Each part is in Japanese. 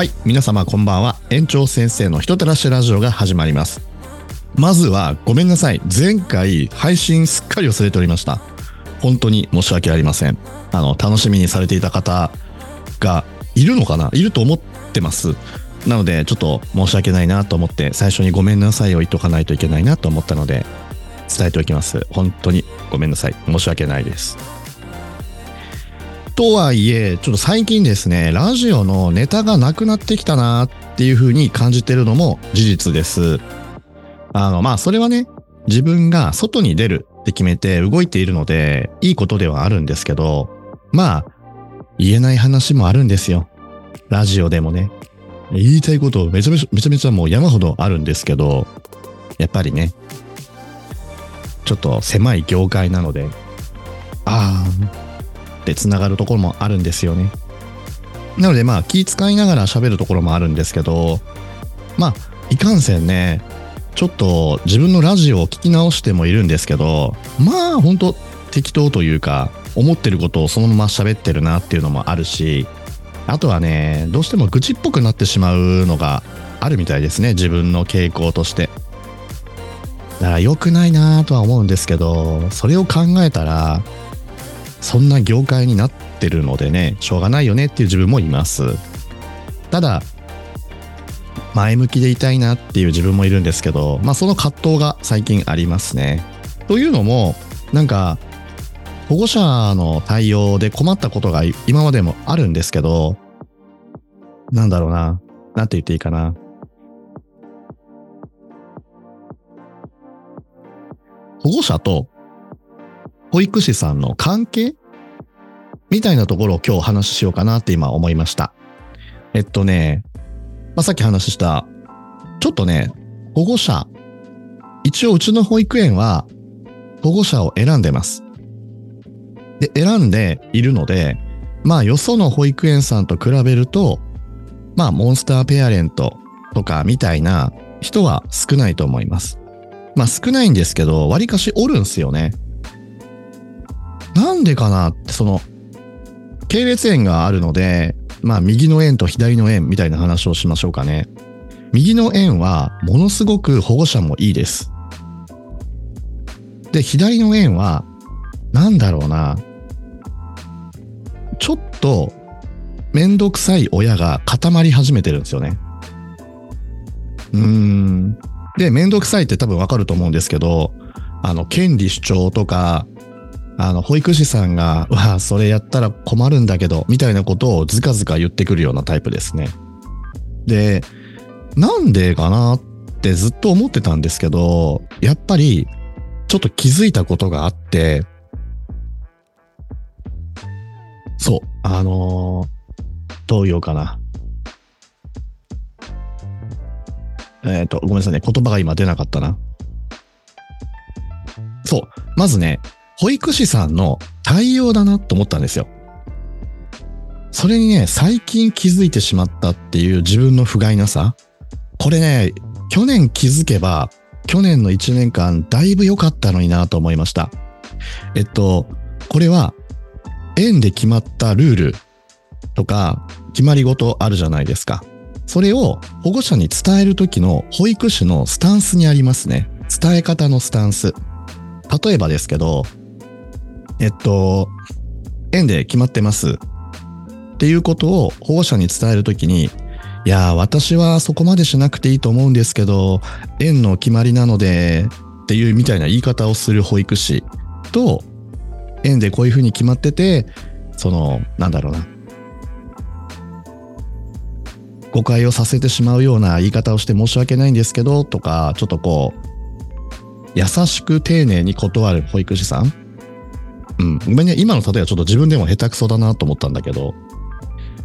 はい、皆様こんばんは。園長先生の人たらしラジオが始まります。まずはごめんなさい。前回配信すっかり忘れておりました。本当に申し訳ありません。あの、楽しみにされていた方がいるのかな？いると思ってます。なので、ちょっと申し訳ないなと思って、最初にごめんなさいを言っとかないといけないなと思ったので、伝えておきます。本当にごめんなさい。申し訳ないです。とはいえ、ちょっと最近ですね、ラジオのネタがなくなってきたなっていう風に感じてるのも事実です。あの、まあ、それはね、自分が外に出るって決めて動いているので、いいことではあるんですけど、まあ、言えない話もあるんですよ。ラジオでもね。言いたいことめちゃめちゃ、めちゃめちゃもう山ほどあるんですけど、やっぱりね、ちょっと狭い業界なので、あーって繋がるところもあるんですよね。なのでまあ気遣いながら喋るところもあるんですけど、まあいかんせんね、ちょっと自分のラジオを聞き直してもいるんですけど、まあほんと適当というか、思ってることをそのまま喋ってるなっていうのもあるし、あとはね、どうしても愚痴っぽくなってしまうのがあるみたいですね、自分の傾向として。だから良くないなとは思うんですけど、それを考えたら、そんな業界になってるのでね、しょうがないよねっていう自分もいます。ただ、前向きでいたいなっていう自分もいるんですけど、まあその葛藤が最近ありますね。というのも、なんか、保護者の対応で困ったことが今までもあるんですけど、なんだろうな。なんて言っていいかな。保護者と保育士さんの関係？みたいなところを今日お話ししようかなって今思いました。えっとね、まあ、さっき話した、ちょっとね、保護者、一応うちの保育園は保護者を選んでます。で、選んでいるので、まあよその保育園さんと比べると、まあモンスターペアレントとかみたいな人は少ないと思います。まあ少ないんですけど、割かしおるんすよね。なんでかなって、その、系列園があるので、まあ右の園と左の園みたいな話をしましょうかね。右の園はものすごく保護者もいいです。で、左の園は、なんだろうな。ちょっと、めんどくさい親が固まり始めてるんですよね。うーん。で、めんどくさいって多分わかると思うんですけど、あの、権利主張とか、あの、保育士さんが、わあ、それやったら困るんだけど、みたいなことをずかずか言ってくるようなタイプですね。で、なんでかなってずっと思ってたんですけど、やっぱり、ちょっと気づいたことがあって、そう、あのーどう言おうかな。えっ、と、ごめんなさいね。言葉が今出なかったな。そう。まずね、保育士さんの対応だなと思ったんですよ。それにね、最近気づいてしまったっていう自分の不甲斐なさ。これね、去年気づけば、去年の1年間だいぶ良かったのになと思いました。えっと、これは、園で決まったルールとか、決まり事あるじゃないですか。それを保護者に伝える時の保育士のスタンスにありますね。伝え方のスタンス。例えばですけど、えっと、園で決まってます。っていうことを保護者に伝えるときに、いや、私はそこまでしなくていいと思うんですけど、園の決まりなので、っていうみたいな言い方をする保育士と、園でこういうふうに決まってて、その、なんだろうな。誤解をさせてしまうような言い方をして申し訳ないんですけど、とか、ちょっとこう、優しく丁寧に断る保育士さんうん。ごめんね、今の例えはちょっと自分でも下手くそだなと思ったんだけど、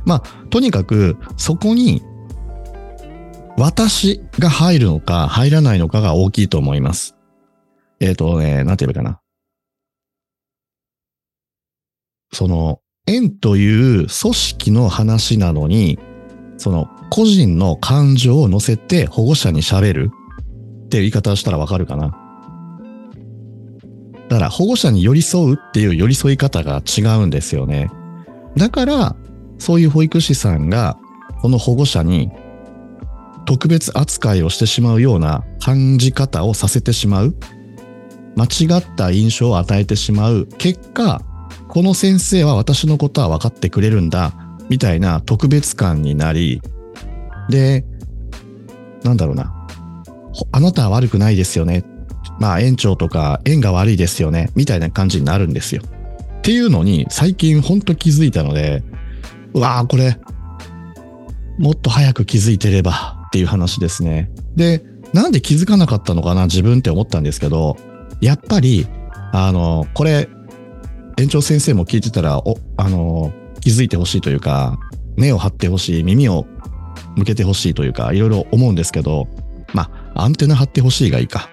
まあ、とにかく、そこに、私が入るのか入らないのかが大きいと思います。えっ、とね、なんて言えばいいかな。その、園という組織の話なのに、その、個人の感情を乗せて保護者に喋るっていう言い方したらわかるかな。だから保護者に寄り添うっていう寄り添い方が違うんですよね。だから、そういう保育士さんが、この保護者に特別扱いをしてしまうような感じ方をさせてしまう。間違った印象を与えてしまう。結果この先生は私のことは分かってくれるんだ。みたいな特別感になり。でなんだろうな。あなたは悪くないですよね。まあ園長とか縁が悪いですよねみたいな感じになるんですよっていうのに最近ほんと気づいたのでうわーこれもっと早く気づいてればっていう話ですね。で、なんで気づかなかったのかな自分って思ったんですけど、やっぱり、あの、これ、園長先生も聞いてたら、お、あの、気づいてほしいというか、目を張ってほしい、耳を向けてほしいというか、いろいろ思うんですけど、まあ、アンテナ張ってほしいがいいか。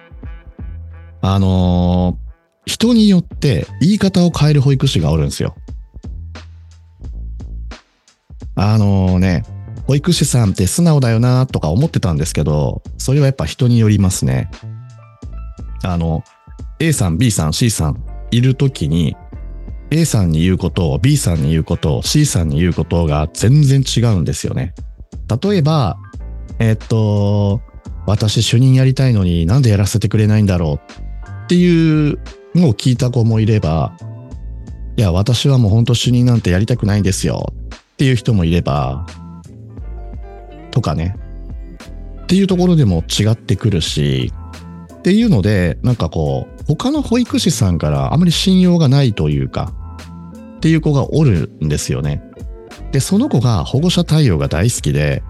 あの人によって言い方を変える保育士がおるんですよ。あのね、保育士さんって素直だよなとか思ってたんですけど、それはやっぱ人によりますね。あの、A さん、B さん、C さんいるときに、A さんに言うことを B さんに言うことを C さんに言うことが全然違うんですよね。例えば、えっと、私主任やりたいのになんでやらせてくれないんだろうっていうのを聞いた子もいれば、いや、私はもう本当主任なんてやりたくないんですよっていう人もいれば、とかね。っていうところでも違ってくるし、っていうので、なんかこう、他の保育士さんからあまり信用がないというか、っていう子がおるんですよね。で、その子が保護者対応が大好きで、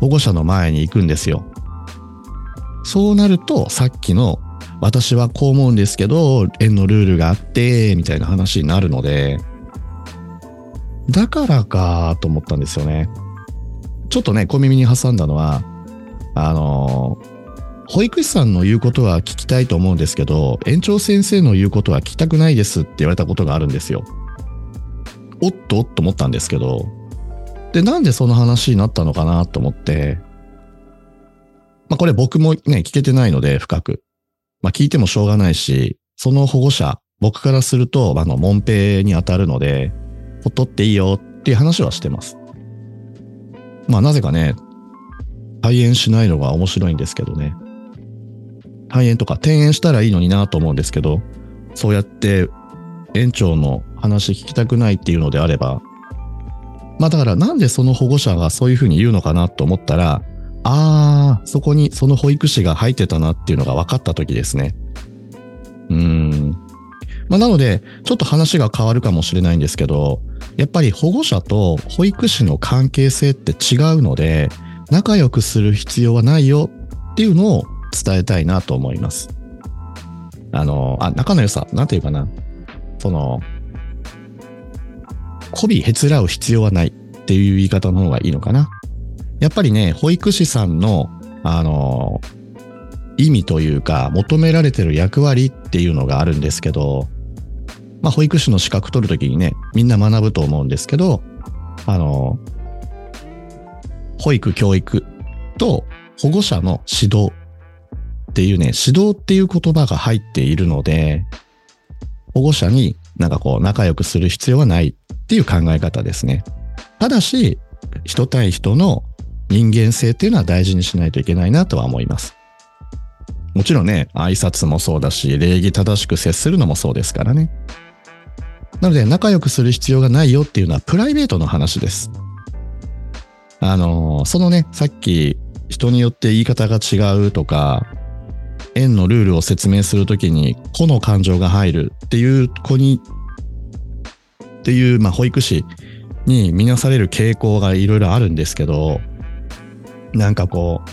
保護者の前に行くんですよ。そうなると、さっきの、私はこう思うんですけど、園のルールがあって、みたいな話になるので、だからかと思ったんですよね。ちょっとね、小耳に挟んだのは、あの、保育士さんの言うことは聞きたいと思うんですけど、園長先生の言うことは聞きたくないですって言われたことがあるんですよ。おっと？と思ったんですけど、で、なんでその話になったのかなと思って、まあこれ僕もね、聞けてないので深く。まあ聞いてもしょうがないし、その保護者、僕からすると、あの、門ペに当たるので、ほっとっていいよっていう話はしてます。まあなぜかね、肺炎しないのが面白いんですけどね。肺炎とか転園したらいいのになと思うんですけど、そうやって園長の話聞きたくないっていうのであれば、まあだからなんでその保護者がそういうふうに言うのかなと思ったら、ああ、そこにその保育士が入ってたなっていうのが分かった時ですね。うーん。まあなので、ちょっと話が変わるかもしれないんですけど、やっぱり保護者と保育士の関係性って違うので、仲良くする必要はないよっていうのを伝えたいなと思います。あの、あ、仲の良さ、なんていうかな。その、媚びへつらう必要はないっていう言い方の方がいいのかな。やっぱりね、保育士さんの、あの、意味というか、求められてる役割っていうのがあるんですけど、まあ、保育士の資格取るときにね、みんな学ぶと思うんですけど、あの、保育教育と保護者の指導っていうね、指導っていう言葉が入っているので、保護者になんかこう仲良くする必要はないっていう考え方ですね。ただし、人対人の人間性っていうのは大事にしないといけないなとは思います。もちろんね、挨拶もそうだし、礼儀正しく接するのもそうですからね。なので仲良くする必要がないよっていうのはプライベートの話です。あの、そのね、さっき人によって言い方が違うとか、円のルールを説明するときに個の感情が入るっていう子に、っていう、まあ、保育士に見なされる傾向がいろいろあるんですけど、なんかこう、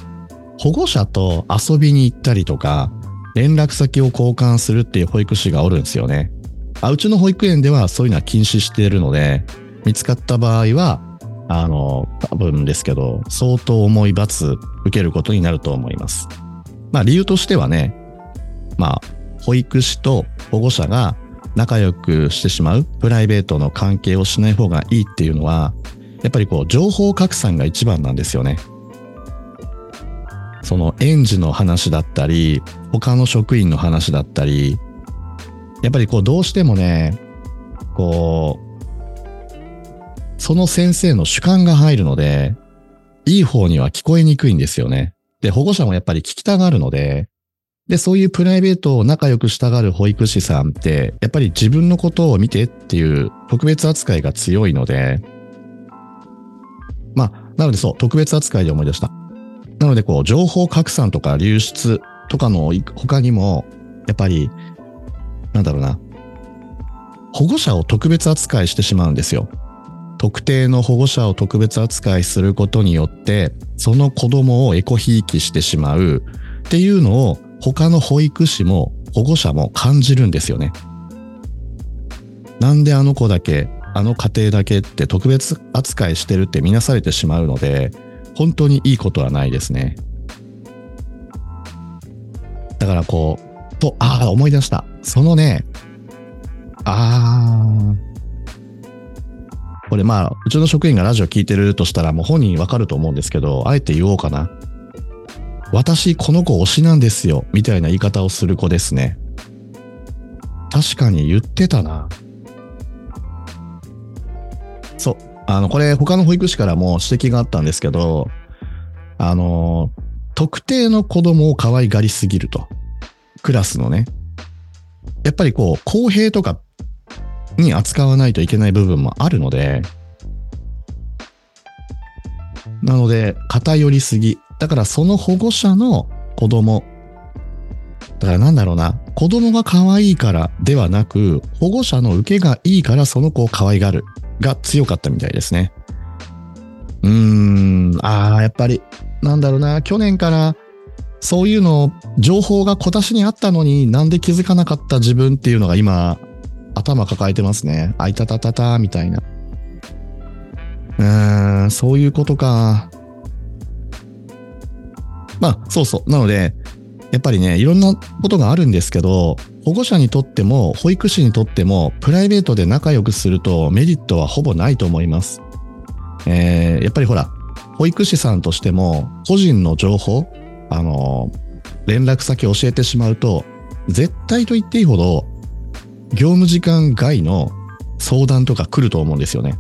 保護者と遊びに行ったりとか、連絡先を交換するっていう保育士がおるんですよね。あうちの保育園ではそういうのは禁止しているので、見つかった場合は、あの、多分ですけど、相当重い罰受けることになると思います。まあ理由としてはね、まあ、保育士と保護者が仲良くしてしまうプライベートの関係をしない方がいいっていうのは、やっぱりこう情報拡散が一番なんですよね。その園児の話だったり、他の職員の話だったり、やっぱりこうどうしてもね、こう、その先生の主観が入るので、いい方には聞こえにくいんですよね。で、保護者もやっぱり聞きたがるので、で、そういうプライベートを仲良くしたがる保育士さんって、やっぱり自分のことを見てっていう特別扱いが強いので、まあ、なのでそう、特別扱いで思い出した。なので、こう、情報拡散とか流出とかの他にも、やっぱり、なんだろうな、保護者を特別扱いしてしまうんですよ。特定の保護者を特別扱いすることによって、その子供をエコひいきしてしまうっていうのを他の保育士も保護者も感じるんですよね。なんであの子だけ、あの家庭だけって特別扱いしてるって見なされてしまうので、本当にいいことはないですね。だからこう、と、ああ、思い出した。そのね、ああ、これまあ、うちの職員がラジオ聞いてるとしたらもう本人わかると思うんですけど、あえて言おうかな。私、この子推しなんですよ、みたいな言い方をする子ですね。確かに言ってたな。そう。あの、これ他の保育士からも指摘があったんですけど、あの、特定の子供を可愛がりすぎると。クラスのね。やっぱりこう、公平とかに扱わないといけない部分もあるので、なので、偏りすぎ。だからその保護者の子供。だからなんだろうな。子供が可愛いからではなく、保護者の受けがいいからその子を可愛がるが強かったみたいですね。うーん、ああ、やっぱり、なんだろうな。去年からそういうの、情報が小出しにあったのになんで気づかなかった自分っていうのが今、頭抱えてますね。あいたたたた、みたいな。うーん、そういうことか。まあ、そうそう。なので、やっぱりね、いろんなことがあるんですけど、保護者にとっても、保育士にとっても、プライベートで仲良くするとメリットはほぼないと思います。えー、やっぱりほら、保育士さんとしても、個人の情報、あの、連絡先教えてしまうと、絶対と言っていいほど、業務時間外の相談とか来ると思うんですよね。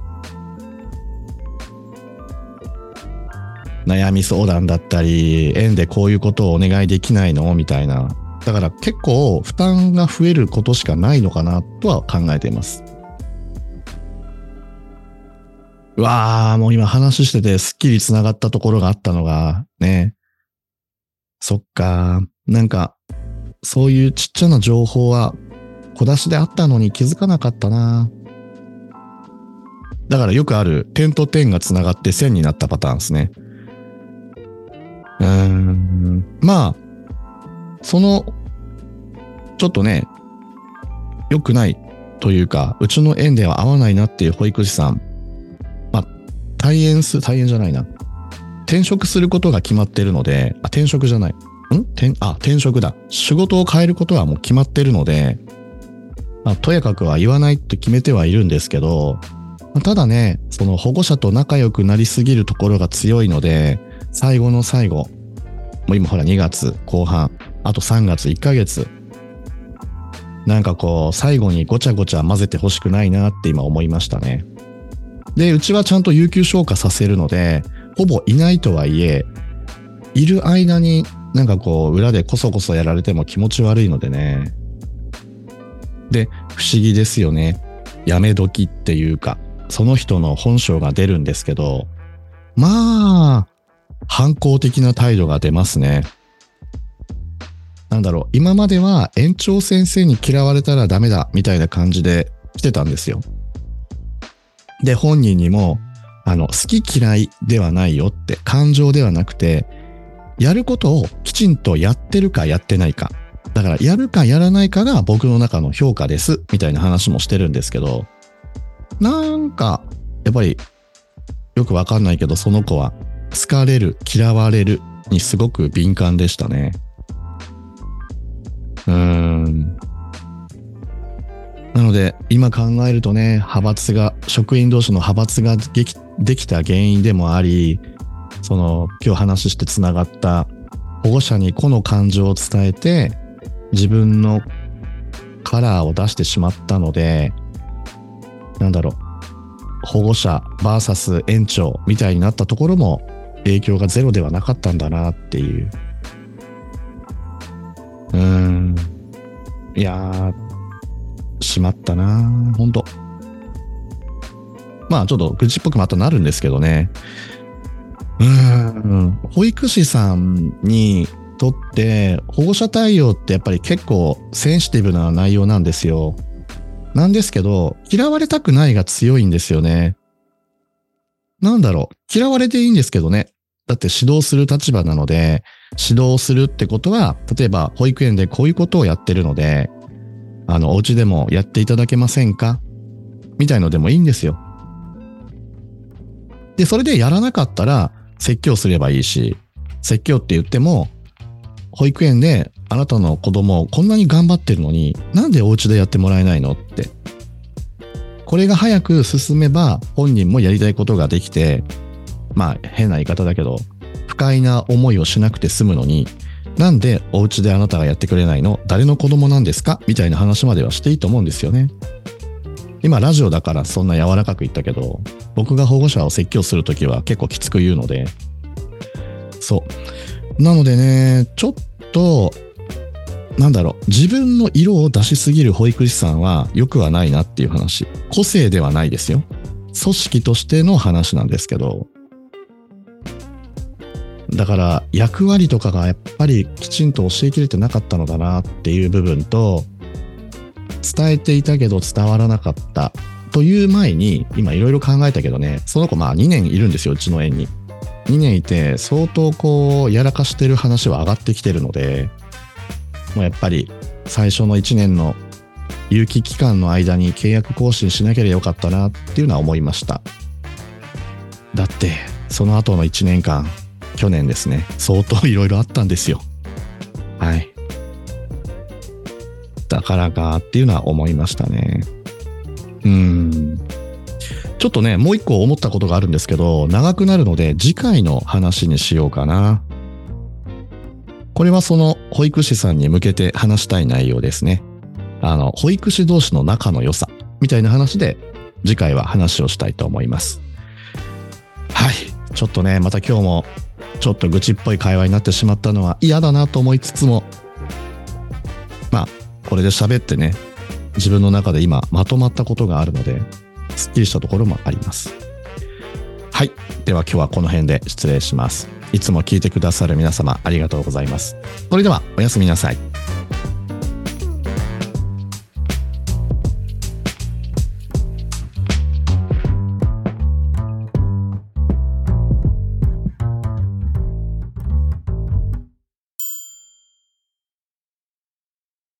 悩み相談だったり、園でこういうことをお願いできないの？みたいな。だから結構負担が増えることしかないのかなとは考えています。うわー、もう今話しててすっきり繋がったところがあったのが、ね。そっか。なんか、そういうちっちゃな情報は小出しであったのに気づかなかったな。だからよくある点と点が繋がって線になったパターンですね。うーん。まあ、その、ちょっとね、良くないというか、うちの園では合わないなっていう保育士さん、まあ、退園す、退園じゃないな。転職することが決まってるので、あ、転職じゃない。ん？転、あ、転職だ。仕事を変えることはもう決まってるので、まあ、とやかくは言わないって決めてはいるんですけど、まあ、ただね、その保護者と仲良くなりすぎるところが強いので、最後の最後、もう今ほら2月後半、あと3月1ヶ月、なんかこう、最後にごちゃごちゃ混ぜてほしくないなって今思いましたね。で、うちはちゃんと有給消化させるので、ほぼいないとはいえ、いる間になんかこう、裏でこそこそやられても気持ち悪いのでね。で、不思議ですよね。やめ時っていうか、その人の本性が出るんですけど、まあ、反抗的な態度が出ますね。なんだろう、今までは園長先生に嫌われたらダメだみたいな感じで来てたんですよ。で、本人にも、あの、好き嫌いではないよって感情ではなくて、やることをきちんとやってるかやってないか。だから、やるかやらないかが僕の中の評価です、みたいな話もしてるんですけど、なんか、やっぱり、よくわかんないけど、その子は好かれる、嫌われるにすごく敏感でしたね。うん。なので、今考えるとね、派閥が、職員同士の派閥ができできた原因でもあり、その、今日話してつながった保護者に個の感情を伝えて、自分のカラーを出してしまったので、なんだろう、保護者 VS 園長みたいになったところも影響がゼロではなかったんだなっていう。うん。いやー、しまったな本当まあちょっと愚痴っぽくまたなるんですけどね。うん。保育士さんにとって保護者対応ってやっぱり結構センシティブな内容なんですよ。なんですけど、嫌われたくないが強いんですよね。なんだろう。嫌われていいんですけどね。だって指導する立場なので、指導するってことは、例えば保育園でこういうことをやってるので、あの、お家でもやっていただけませんか？みたいのでもいいんですよ。で、それでやらなかったら説教すればいいし、説教って言っても、保育園であなたの子供をこんなに頑張ってるのに、なんでお家でやってもらえないの？って。これが早く進めば本人もやりたいことができて、まあ変な言い方だけど、不快な思いをしなくて済むのに、なんでお家であなたがやってくれないの？誰の子供なんですか？みたいな話まではしていいと思うんですよね。今ラジオだからそんな柔らかく言ったけど、僕が保護者を説教するときは結構きつく言うので、そう。なのでね、ちょっと、なんだろう、自分の色を出しすぎる保育士さんは良くはないなっていう話。個性ではないですよ。組織としての話なんですけど、だから役割とかがやっぱりきちんと教えきれてなかったのだなっていう部分と、伝えていたけど伝わらなかったという前に、今いろいろ考えたけどね、その子まあ2年いるんですよ、うちの園に。2年いて、相当こう、やらかしてる話は上がってきてるので、もうやっぱり最初の1年の有期期間の間に契約更新しなければよかったなっていうのは思いました。だって、その後の1年間、去年ですね、相当いろいろあったんですよ。はい。だからかっていうのは思いましたね。うん。ちょっとね、もう一個思ったことがあるんですけど、長くなるので次回の話にしようかな。これはその保育士さんに向けて話したい内容ですね。あの、保育士同士の仲の良さみたいな話で次回は話をしたいと思います。はい。ちょっとね、また今日もちょっと愚痴っぽい会話になってしまったのは嫌だなと思いつつも、まあ、これで喋ってね、自分の中で今まとまったことがあるので、すっきりしたところもあります。はい。では今日はこの辺で失礼します。いつも聞いてくださる皆様ありがとうございます。それではおやすみなさい。